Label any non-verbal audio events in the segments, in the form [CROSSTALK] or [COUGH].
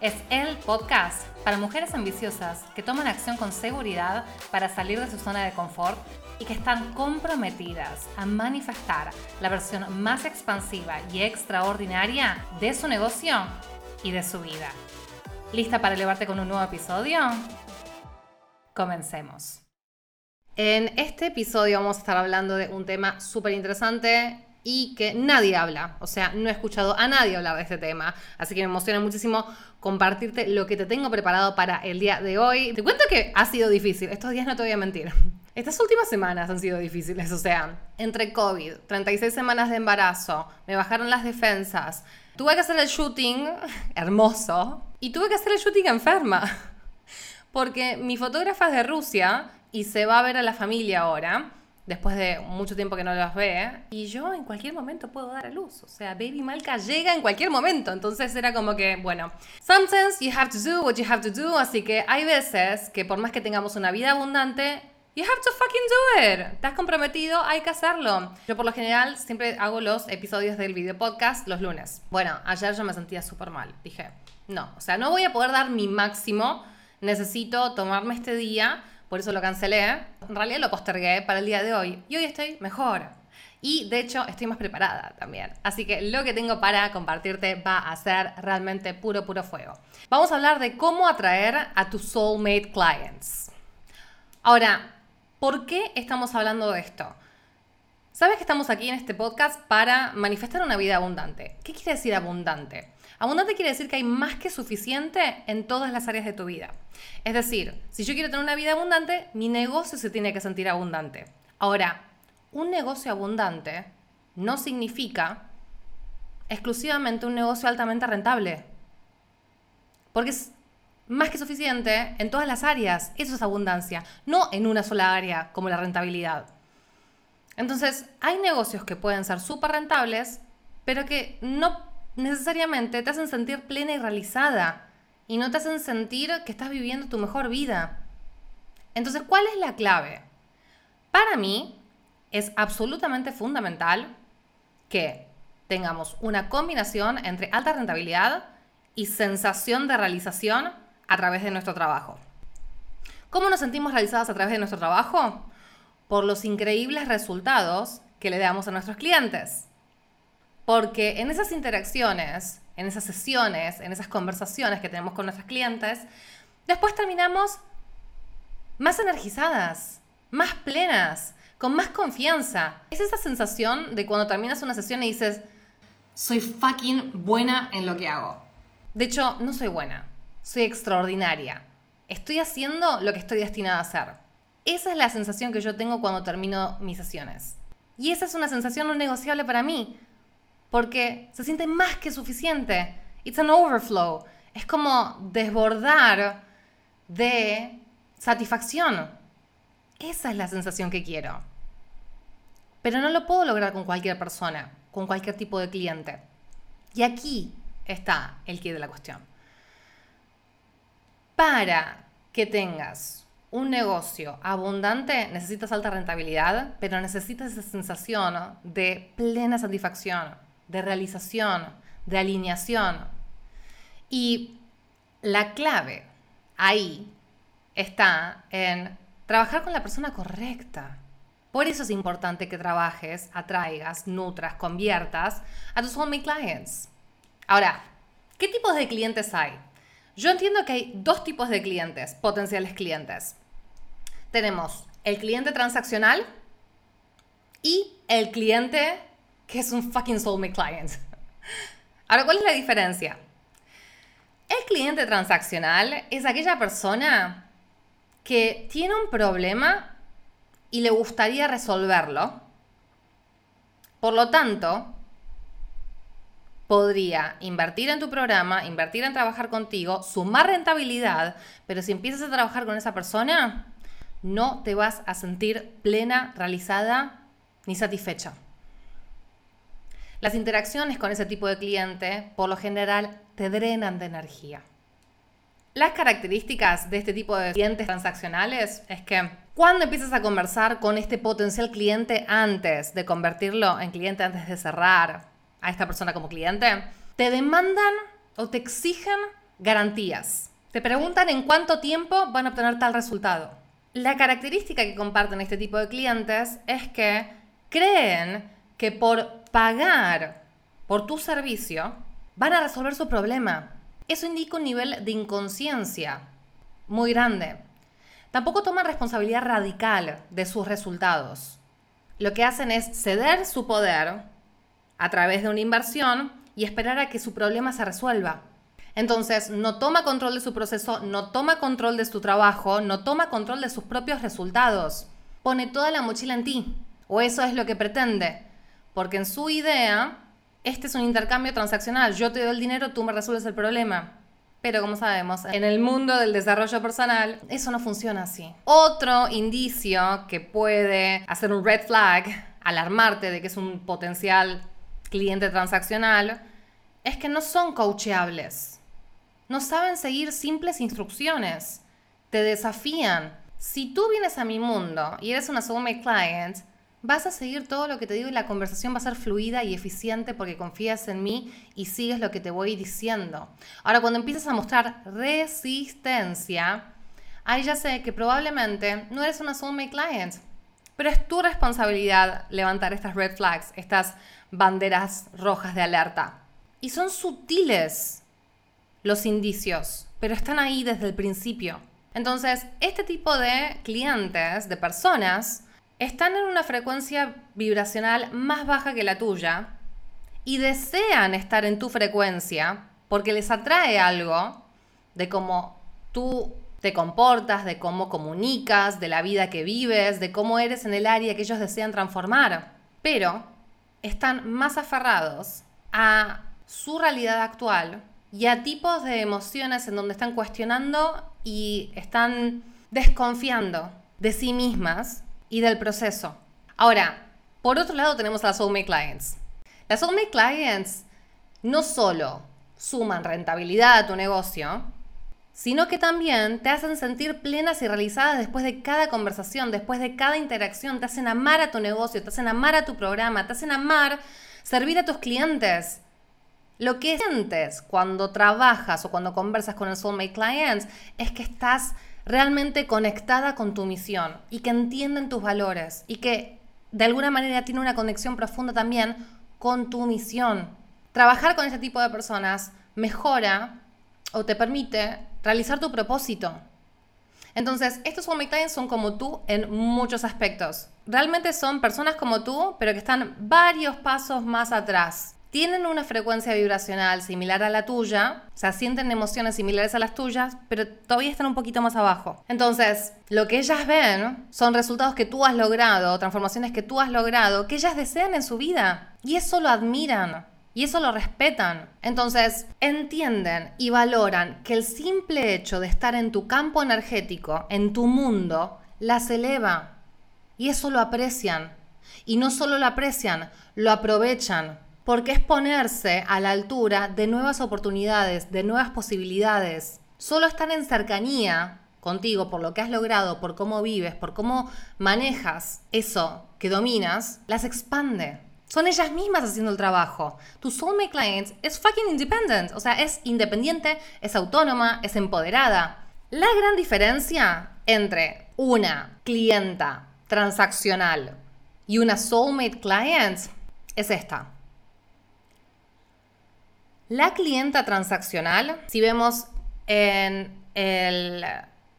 es el podcast para mujeres ambiciosas que toman acción con seguridad para salir de su zona de confort y que están comprometidas a manifestar la versión más expansiva y extraordinaria de su negocio y de su vida. ¿Lista para elevarte con un nuevo episodio? Comencemos. En este episodio vamos a estar hablando de un tema súper interesante y que nadie habla. O sea, no he escuchado a nadie hablar de este tema. Así que me emociona muchísimo compartirte lo que te tengo preparado para el día de hoy. Te cuento que ha sido difícil. Estos días no te voy a mentir. [LAUGHS] Estas últimas semanas han sido difíciles. O sea, entre COVID, 36 semanas de embarazo, me bajaron las defensas. Tuve que hacer el shooting [LAUGHS] hermoso y tuve que hacer el shooting enferma. [LAUGHS] Porque mi fotógrafa es de Rusia y se va a ver a la familia ahora después de mucho tiempo que no las ve, y yo en cualquier momento puedo dar a luz. O sea, Baby Malca llega en cualquier momento. Entonces era como que, bueno, sometimes you have to do what you have to do. Así que hay veces que por más que tengamos una vida abundante, You have to fucking do it. Estás comprometido, hay que hacerlo. Yo por lo general siempre hago los episodios del video podcast los lunes. Bueno, ayer yo me sentía súper mal. Dije, no, o sea, no voy a poder dar mi máximo. Necesito tomarme este día por eso lo cancelé. En realidad lo postergué para el día de hoy y hoy estoy mejor. Y de hecho estoy más preparada también. Así que lo que tengo para compartirte va a ser realmente puro, puro fuego. Vamos a hablar de cómo atraer a tus soulmate clients. Ahora, ¿por qué estamos hablando de esto? Sabes que estamos aquí en este podcast para manifestar una vida abundante. ¿Qué quiere decir abundante? Abundante quiere decir que hay más que suficiente en todas las áreas de tu vida. Es decir, si yo quiero tener una vida abundante, mi negocio se tiene que sentir abundante. Ahora, un negocio abundante no significa exclusivamente un negocio altamente rentable. Porque es más que suficiente en todas las áreas. Eso es abundancia, no en una sola área como la rentabilidad. Entonces, hay negocios que pueden ser súper rentables, pero que no necesariamente te hacen sentir plena y realizada y no te hacen sentir que estás viviendo tu mejor vida. Entonces, ¿cuál es la clave? Para mí es absolutamente fundamental que tengamos una combinación entre alta rentabilidad y sensación de realización a través de nuestro trabajo. ¿Cómo nos sentimos realizadas a través de nuestro trabajo? Por los increíbles resultados que le damos a nuestros clientes. Porque en esas interacciones, en esas sesiones, en esas conversaciones que tenemos con nuestros clientes, después terminamos más energizadas, más plenas, con más confianza. Es esa sensación de cuando terminas una sesión y dices, soy fucking buena en lo que hago. De hecho, no soy buena, soy extraordinaria. Estoy haciendo lo que estoy destinada a hacer. Esa es la sensación que yo tengo cuando termino mis sesiones. Y esa es una sensación no negociable para mí, porque se siente más que suficiente. It's an overflow. Es como desbordar de satisfacción. Esa es la sensación que quiero. Pero no lo puedo lograr con cualquier persona, con cualquier tipo de cliente. Y aquí está el quid de la cuestión. Para que tengas un negocio abundante, necesitas alta rentabilidad, pero necesitas esa sensación de plena satisfacción, de realización, de alineación. Y la clave ahí está en trabajar con la persona correcta. Por eso es importante que trabajes, atraigas, nutras, conviertas a tus home clients. Ahora, ¿qué tipos de clientes hay? Yo entiendo que hay dos tipos de clientes, potenciales clientes. Tenemos el cliente transaccional y el cliente que es un fucking soulmate client. Ahora, ¿cuál es la diferencia? El cliente transaccional es aquella persona que tiene un problema y le gustaría resolverlo. Por lo tanto, podría invertir en tu programa, invertir en trabajar contigo, sumar rentabilidad, pero si empiezas a trabajar con esa persona, no te vas a sentir plena, realizada ni satisfecha. Las interacciones con ese tipo de cliente, por lo general, te drenan de energía. Las características de este tipo de clientes transaccionales es que cuando empiezas a conversar con este potencial cliente antes de convertirlo en cliente, antes de cerrar a esta persona como cliente, te demandan o te exigen garantías. Te preguntan en cuánto tiempo van a obtener tal resultado. La característica que comparten este tipo de clientes es que creen que por pagar por tu servicio van a resolver su problema. Eso indica un nivel de inconsciencia muy grande. Tampoco toman responsabilidad radical de sus resultados. Lo que hacen es ceder su poder a través de una inversión y esperar a que su problema se resuelva. Entonces, no toma control de su proceso, no toma control de su trabajo, no toma control de sus propios resultados. Pone toda la mochila en ti. O eso es lo que pretende. Porque en su idea, este es un intercambio transaccional. Yo te doy el dinero, tú me resuelves el problema. Pero como sabemos, en el mundo del desarrollo personal, eso no funciona así. Otro indicio que puede hacer un red flag, alarmarte de que es un potencial cliente transaccional, es que no son coacheables. No saben seguir simples instrucciones. Te desafían. Si tú vienes a mi mundo y eres una soulmate client, vas a seguir todo lo que te digo y la conversación va a ser fluida y eficiente porque confías en mí y sigues lo que te voy diciendo. Ahora, cuando empiezas a mostrar resistencia, ahí ya sé que probablemente no eres una soulmate client, pero es tu responsabilidad levantar estas red flags, estas banderas rojas de alerta. Y son sutiles los indicios, pero están ahí desde el principio. Entonces, este tipo de clientes, de personas, están en una frecuencia vibracional más baja que la tuya y desean estar en tu frecuencia porque les atrae algo de cómo tú te comportas, de cómo comunicas, de la vida que vives, de cómo eres en el área que ellos desean transformar. Pero están más aferrados a su realidad actual y a tipos de emociones en donde están cuestionando y están desconfiando de sí mismas y del proceso. Ahora, por otro lado tenemos a las Soulmate Clients. Las Soulmate Clients no solo suman rentabilidad a tu negocio, sino que también te hacen sentir plenas y realizadas después de cada conversación, después de cada interacción, te hacen amar a tu negocio, te hacen amar a tu programa, te hacen amar servir a tus clientes. Lo que sientes cuando trabajas o cuando conversas con el Soulmate Clients es que estás realmente conectada con tu misión y que entienden tus valores y que de alguna manera tiene una conexión profunda también con tu misión. Trabajar con este tipo de personas mejora o te permite realizar tu propósito. Entonces, estos One Clients son como tú en muchos aspectos. Realmente son personas como tú, pero que están varios pasos más atrás tienen una frecuencia vibracional similar a la tuya, o sea, sienten emociones similares a las tuyas, pero todavía están un poquito más abajo. Entonces, lo que ellas ven son resultados que tú has logrado, transformaciones que tú has logrado, que ellas desean en su vida. Y eso lo admiran. Y eso lo respetan. Entonces, entienden y valoran que el simple hecho de estar en tu campo energético, en tu mundo, las eleva. Y eso lo aprecian. Y no solo lo aprecian, lo aprovechan porque es ponerse a la altura de nuevas oportunidades, de nuevas posibilidades. Solo estar en cercanía contigo por lo que has logrado, por cómo vives, por cómo manejas eso que dominas, las expande. Son ellas mismas haciendo el trabajo. Tu soulmate client es fucking independent, o sea, es independiente, es autónoma, es empoderada. La gran diferencia entre una clienta transaccional y una soulmate client es esta. La clienta transaccional, si vemos en el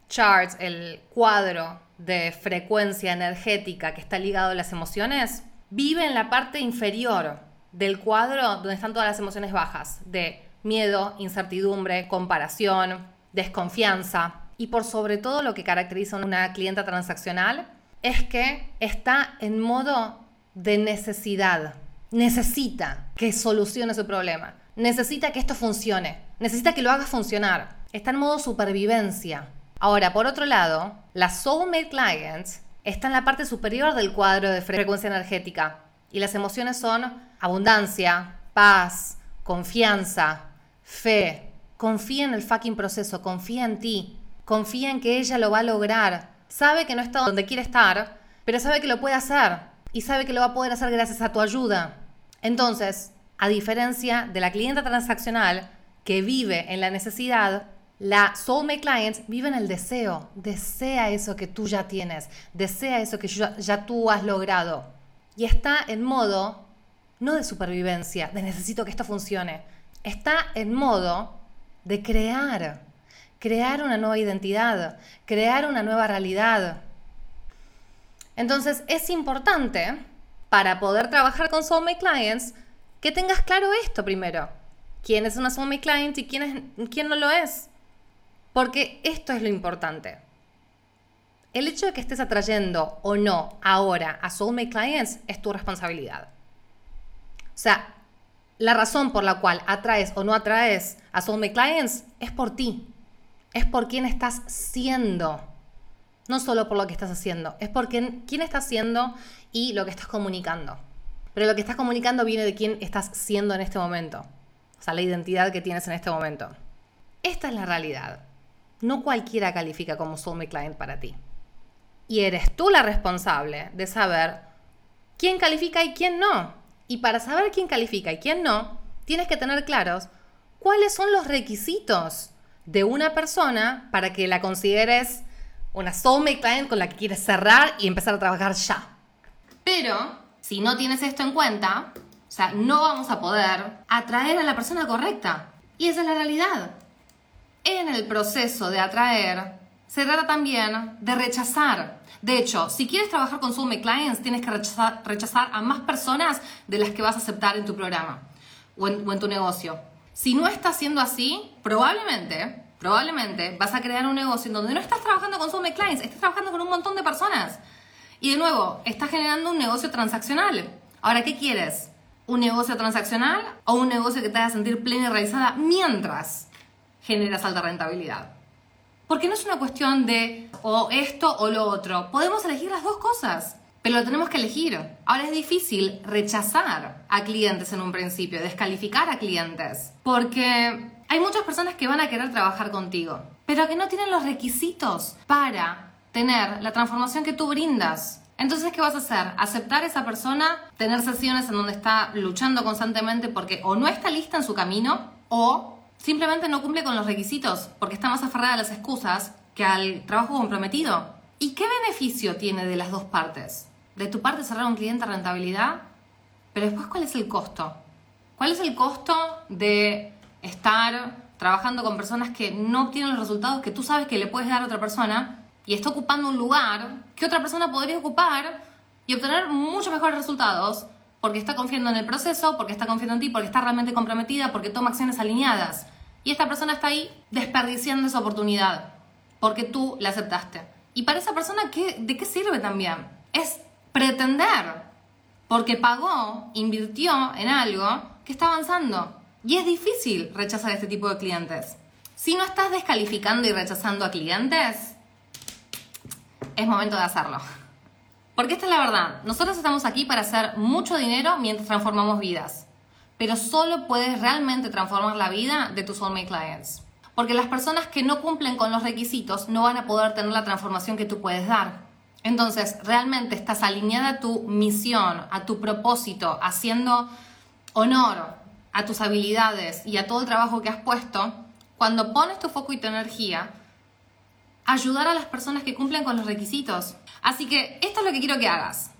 chart, el cuadro de frecuencia energética que está ligado a las emociones, vive en la parte inferior del cuadro donde están todas las emociones bajas, de miedo, incertidumbre, comparación, desconfianza. Y por sobre todo lo que caracteriza a una clienta transaccional es que está en modo de necesidad. Necesita que solucione su problema necesita que esto funcione, necesita que lo haga funcionar. Está en modo supervivencia. Ahora, por otro lado, la soulmate client está en la parte superior del cuadro de frecuencia energética y las emociones son abundancia, paz, confianza, fe. Confía en el fucking proceso, confía en ti, confía en que ella lo va a lograr. Sabe que no está donde quiere estar, pero sabe que lo puede hacer y sabe que lo va a poder hacer gracias a tu ayuda. Entonces, a diferencia de la clienta transaccional que vive en la necesidad, la soulmate client vive en el deseo, desea eso que tú ya tienes, desea eso que ya, ya tú has logrado. Y está en modo no de supervivencia, de necesito que esto funcione. Está en modo de crear, crear una nueva identidad, crear una nueva realidad. Entonces es importante para poder trabajar con Soulmate Clients que tengas claro esto primero. ¿Quién es una Soulmate Client y quién, quién no lo es? Porque esto es lo importante. El hecho de que estés atrayendo o no ahora a Soulmate Clients es tu responsabilidad. O sea, la razón por la cual atraes o no atraes a Soulmate Clients es por ti. Es por quién estás siendo. No solo por lo que estás haciendo, es por quién, quién estás siendo y lo que estás comunicando. Pero lo que estás comunicando viene de quién estás siendo en este momento. O sea, la identidad que tienes en este momento. Esta es la realidad. No cualquiera califica como Soulmate Client para ti. Y eres tú la responsable de saber quién califica y quién no. Y para saber quién califica y quién no, tienes que tener claros cuáles son los requisitos de una persona para que la consideres una soulmate client con la que quieres cerrar y empezar a trabajar ya. Pero si no tienes esto en cuenta, o sea, no vamos a poder atraer a la persona correcta. Y esa es la realidad. En el proceso de atraer, se trata también de rechazar. De hecho, si quieres trabajar con Soulmate Clients, tienes que rechazar, a más personas de las que vas a aceptar en tu programa o en, tu negocio. Si no está siendo así, probablemente, probablemente vas a crear un negocio en donde no estás trabajando con Soulmate Clients, estás trabajando con un montón de personas. Y de nuevo, estás generando un negocio transaccional. Ahora, ¿qué quieres? ¿Un negocio transaccional o un negocio que te haga sentir plena y realizada mientras generas alta rentabilidad? Porque no es una cuestión de o esto o lo otro. Podemos elegir las dos cosas, pero lo tenemos que elegir. Ahora es difícil rechazar a clientes en un principio, descalificar a clientes, porque hay muchas personas que van a querer trabajar contigo, pero que no tienen los requisitos para tener la transformación que tú brindas. Entonces, ¿qué vas a hacer? Aceptar a esa persona, tener sesiones en donde está luchando constantemente porque o no está lista en su camino o simplemente no cumple con los requisitos porque está más aferrada a las excusas que al trabajo comprometido. ¿Y qué beneficio tiene de las dos partes? De tu parte cerrar un cliente a rentabilidad, pero después ¿cuál es el costo? ¿Cuál es el costo de estar trabajando con personas que no obtienen los resultados que tú sabes que le puedes dar a otra persona y está ocupando un lugar que otra persona podría ocupar y obtener muchos mejores resultados porque está confiando en el proceso, porque está confiando en ti, porque está realmente comprometida, porque toma acciones alineadas. Y esta persona está ahí desperdiciando esa oportunidad porque tú la aceptaste. Y para esa persona, ¿qué, ¿de qué sirve también? Es pretender, porque pagó, invirtió en algo que está avanzando. Y es difícil rechazar este tipo de clientes. Si no estás descalificando y rechazando a clientes, es momento de hacerlo. Porque esta es la verdad, nosotros estamos aquí para hacer mucho dinero mientras transformamos vidas, pero solo puedes realmente transformar la vida de tus soulmate clients. Porque las personas que no cumplen con los requisitos no van a poder tener la transformación que tú puedes dar. Entonces, realmente estás alineada a tu misión, a tu propósito, haciendo honor a tus habilidades y a todo el trabajo que has puesto, cuando pones tu foco y tu energía, ayudar a las personas que cumplen con los requisitos. Así que esto es lo que quiero que hagas.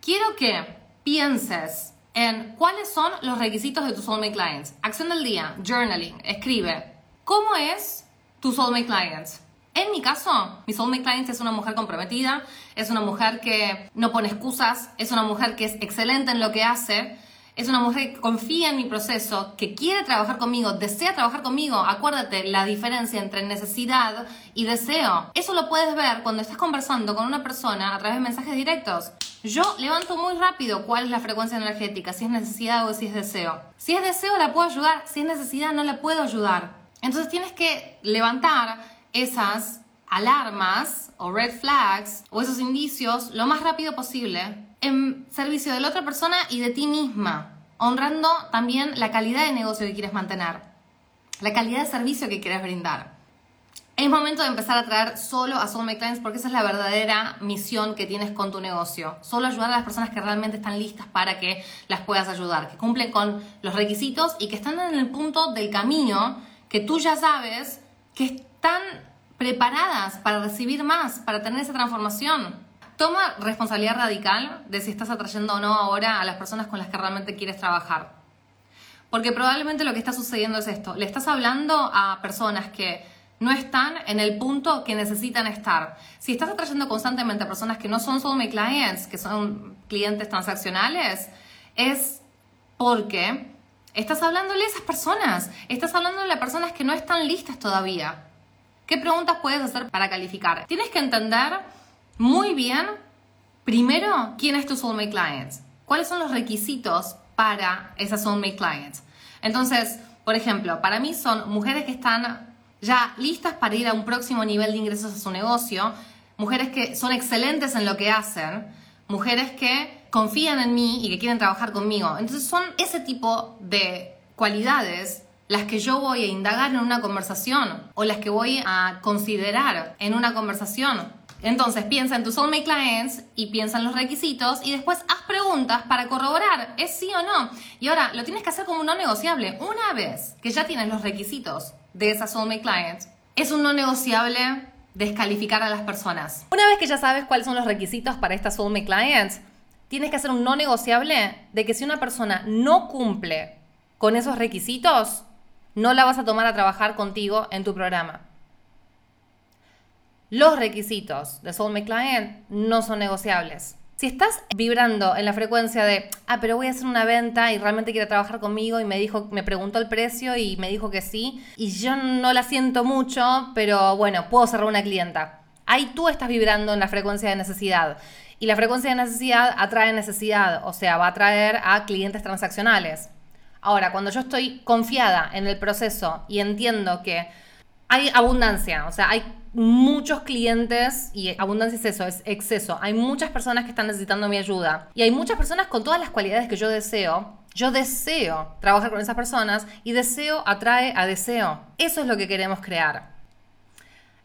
Quiero que pienses en cuáles son los requisitos de tus soulmate clients. Acción del día, journaling, escribe. ¿Cómo es tu soulmate clients? En mi caso, mi soulmate clients es una mujer comprometida, es una mujer que no pone excusas, es una mujer que es excelente en lo que hace, es una mujer que confía en mi proceso, que quiere trabajar conmigo, desea trabajar conmigo. Acuérdate la diferencia entre necesidad y deseo. Eso lo puedes ver cuando estás conversando con una persona a través de mensajes directos. Yo levanto muy rápido cuál es la frecuencia energética, si es necesidad o si es deseo. Si es deseo la puedo ayudar, si es necesidad no la puedo ayudar. Entonces tienes que levantar esas alarmas o red flags o esos indicios lo más rápido posible en servicio de la otra persona y de ti misma, honrando también la calidad de negocio que quieres mantener, la calidad de servicio que quieres brindar. Es momento de empezar a traer solo a Soulmate Clients porque esa es la verdadera misión que tienes con tu negocio. Solo ayudar a las personas que realmente están listas para que las puedas ayudar, que cumplen con los requisitos y que están en el punto del camino que tú ya sabes que están preparadas para recibir más, para tener esa transformación. Toma responsabilidad radical de si estás atrayendo o no ahora a las personas con las que realmente quieres trabajar. Porque probablemente lo que está sucediendo es esto. Le estás hablando a personas que no están en el punto que necesitan estar. Si estás atrayendo constantemente a personas que no son soulmate clients, que son clientes transaccionales, es porque estás hablándole a esas personas, estás hablándole a personas que no están listas todavía. ¿Qué preguntas puedes hacer para calificar? Tienes que entender muy bien, primero, quién es tu soulmate client, cuáles son los requisitos para esas soulmate clients. Entonces, por ejemplo, para mí son mujeres que están ya listas para ir a un próximo nivel de ingresos a su negocio, mujeres que son excelentes en lo que hacen, mujeres que confían en mí y que quieren trabajar conmigo. Entonces son ese tipo de cualidades las que yo voy a indagar en una conversación o las que voy a considerar en una conversación. Entonces piensa en tus soulmate clients y piensa en los requisitos y después haz preguntas para corroborar es sí o no. Y ahora lo tienes que hacer como un no negociable. Una vez que ya tienes los requisitos de esa soulmate client, es un no negociable descalificar a las personas. Una vez que ya sabes cuáles son los requisitos para esta soulmate client, tienes que hacer un no negociable de que si una persona no cumple con esos requisitos, no la vas a tomar a trabajar contigo en tu programa. Los requisitos de Soulmate Client no son negociables. Si estás vibrando en la frecuencia de, ah, pero voy a hacer una venta y realmente quiere trabajar conmigo y me dijo, me preguntó el precio y me dijo que sí, y yo no la siento mucho, pero bueno, puedo cerrar una clienta. Ahí tú estás vibrando en la frecuencia de necesidad. Y la frecuencia de necesidad atrae necesidad, o sea, va a atraer a clientes transaccionales. Ahora, cuando yo estoy confiada en el proceso y entiendo que hay abundancia, o sea, hay muchos clientes y abundancia es eso, es exceso. Hay muchas personas que están necesitando mi ayuda y hay muchas personas con todas las cualidades que yo deseo. Yo deseo trabajar con esas personas y deseo atrae a deseo. Eso es lo que queremos crear.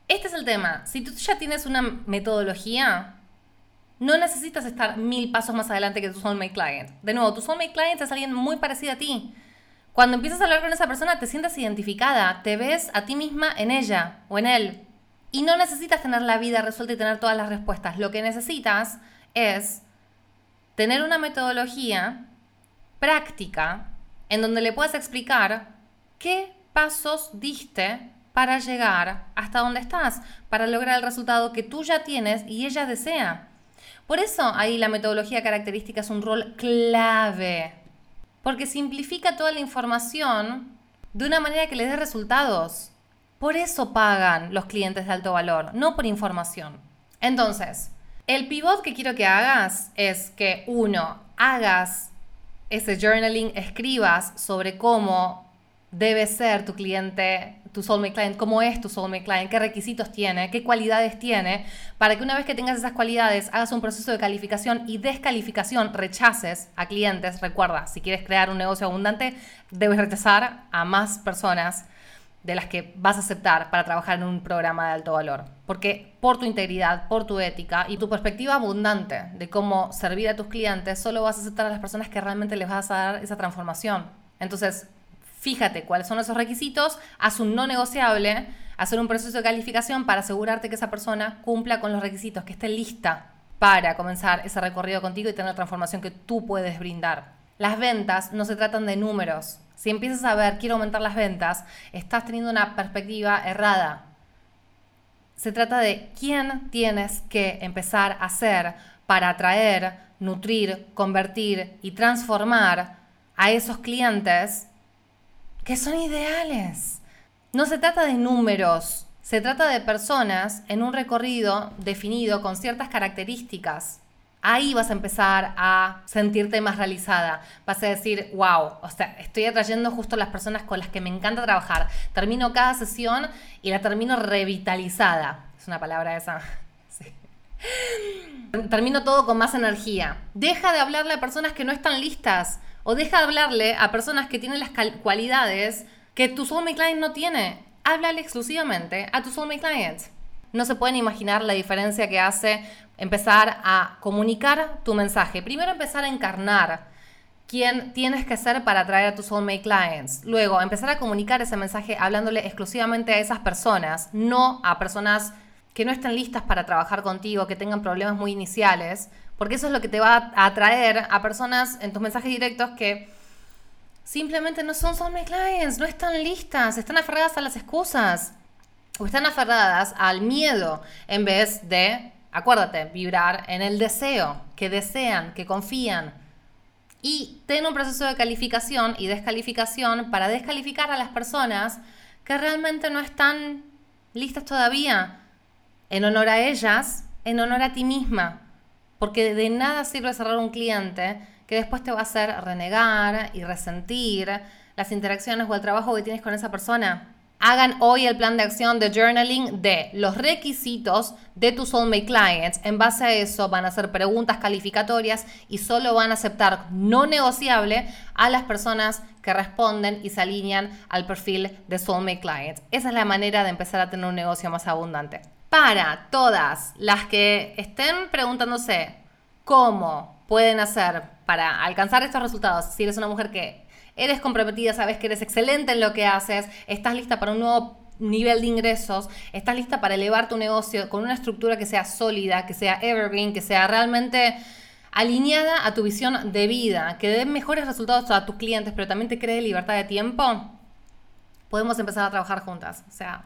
Este es el tema. Si tú ya tienes una metodología, no necesitas estar mil pasos más adelante que tu soulmate client. De nuevo, tu soulmate client es alguien muy parecido a ti. Cuando empiezas a hablar con esa persona, te sientes identificada, te ves a ti misma en ella o en él. Y no necesitas tener la vida resuelta y tener todas las respuestas. Lo que necesitas es tener una metodología práctica en donde le puedas explicar qué pasos diste para llegar hasta donde estás, para lograr el resultado que tú ya tienes y ella desea. Por eso ahí la metodología característica es un rol clave, porque simplifica toda la información de una manera que le dé resultados. Por eso pagan los clientes de alto valor, no por información. Entonces, el pivot que quiero que hagas es que uno, hagas ese journaling, escribas sobre cómo debe ser tu cliente, tu soulmate client, cómo es tu soulmate client, qué requisitos tiene, qué cualidades tiene, para que una vez que tengas esas cualidades hagas un proceso de calificación y descalificación, rechaces a clientes. Recuerda, si quieres crear un negocio abundante, debes rechazar a más personas de las que vas a aceptar para trabajar en un programa de alto valor. Porque por tu integridad, por tu ética y tu perspectiva abundante de cómo servir a tus clientes, solo vas a aceptar a las personas que realmente les vas a dar esa transformación. Entonces, fíjate cuáles son esos requisitos, haz un no negociable, hacer un proceso de calificación para asegurarte que esa persona cumpla con los requisitos, que esté lista para comenzar ese recorrido contigo y tener la transformación que tú puedes brindar. Las ventas no se tratan de números, si empiezas a ver, quiero aumentar las ventas, estás teniendo una perspectiva errada. Se trata de quién tienes que empezar a ser para atraer, nutrir, convertir y transformar a esos clientes que son ideales. No se trata de números, se trata de personas en un recorrido definido con ciertas características ahí vas a empezar a sentirte más realizada. Vas a decir, wow, o sea, estoy atrayendo justo las personas con las que me encanta trabajar. Termino cada sesión y la termino revitalizada. Es una palabra esa. [LAUGHS] Termino todo con más energía. Deja de hablarle a personas que no están listas. O deja de hablarle a personas que tienen las cualidades que tu soulmate client no tiene. Háblale exclusivamente a tu soulmate client. No se pueden imaginar la diferencia que hace empezar a comunicar tu mensaje. Primero empezar a encarnar quién tienes que ser para atraer a tus soulmate clients. Luego empezar a comunicar ese mensaje hablándole exclusivamente a esas personas, no a personas que no estén listas para trabajar contigo, que tengan problemas muy iniciales, porque eso es lo que te va a atraer a personas en tus mensajes directos que simplemente no son soulmate clients, no están listas, están aferradas a las excusas o están aferradas al miedo en vez de, acuérdate, vibrar en el deseo, que desean, que confían. Y ten un proceso de calificación y descalificación para descalificar a las personas que realmente no están listas todavía en honor a ellas, en honor a ti misma. Porque de nada sirve cerrar un cliente que después te va a hacer renegar y resentir las interacciones o el trabajo que tienes con esa persona. Hagan hoy el plan de acción de journaling de los requisitos de tu soulmate clients. En base a eso van a hacer preguntas calificatorias y solo van a aceptar no negociable a las personas que responden y se alinean al perfil de soulmate clients. Esa es la manera de empezar a tener un negocio más abundante para todas las que estén preguntándose cómo pueden hacer para alcanzar estos resultados, si eres una mujer que eres comprometida, sabes que eres excelente en lo que haces, estás lista para un nuevo nivel de ingresos, estás lista para elevar tu negocio con una estructura que sea sólida, que sea evergreen, que sea realmente alineada a tu visión de vida, que dé mejores resultados a tus clientes, pero también te cree libertad de tiempo, podemos empezar a trabajar juntas. O sea,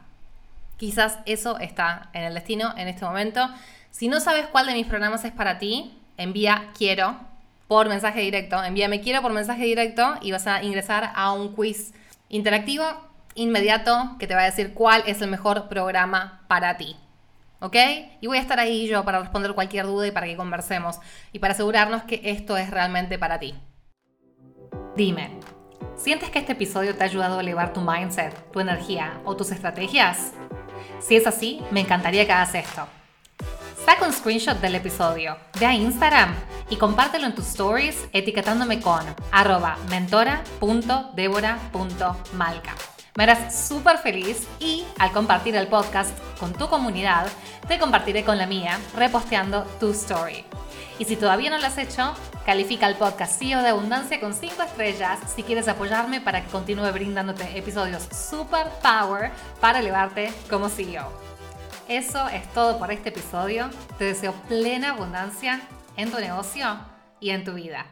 Quizás eso está en el destino en este momento. Si no sabes cuál de mis programas es para ti, envía quiero por mensaje directo. Envíame quiero por mensaje directo y vas a ingresar a un quiz interactivo inmediato que te va a decir cuál es el mejor programa para ti. ¿Ok? Y voy a estar ahí yo para responder cualquier duda y para que conversemos y para asegurarnos que esto es realmente para ti. Dime, ¿sientes que este episodio te ha ayudado a elevar tu mindset, tu energía o tus estrategias? Si es así, me encantaría que hagas esto. Saca un screenshot del episodio, ve a Instagram y compártelo en tus stories etiquetándome con arroba mentora.debora.malca. Me harás súper feliz y al compartir el podcast con tu comunidad, te compartiré con la mía reposteando tu story. Y si todavía no lo has hecho, califica el podcast CEO de Abundancia con 5 estrellas si quieres apoyarme para que continúe brindándote episodios super power para elevarte como CEO. Eso es todo por este episodio. Te deseo plena abundancia en tu negocio y en tu vida.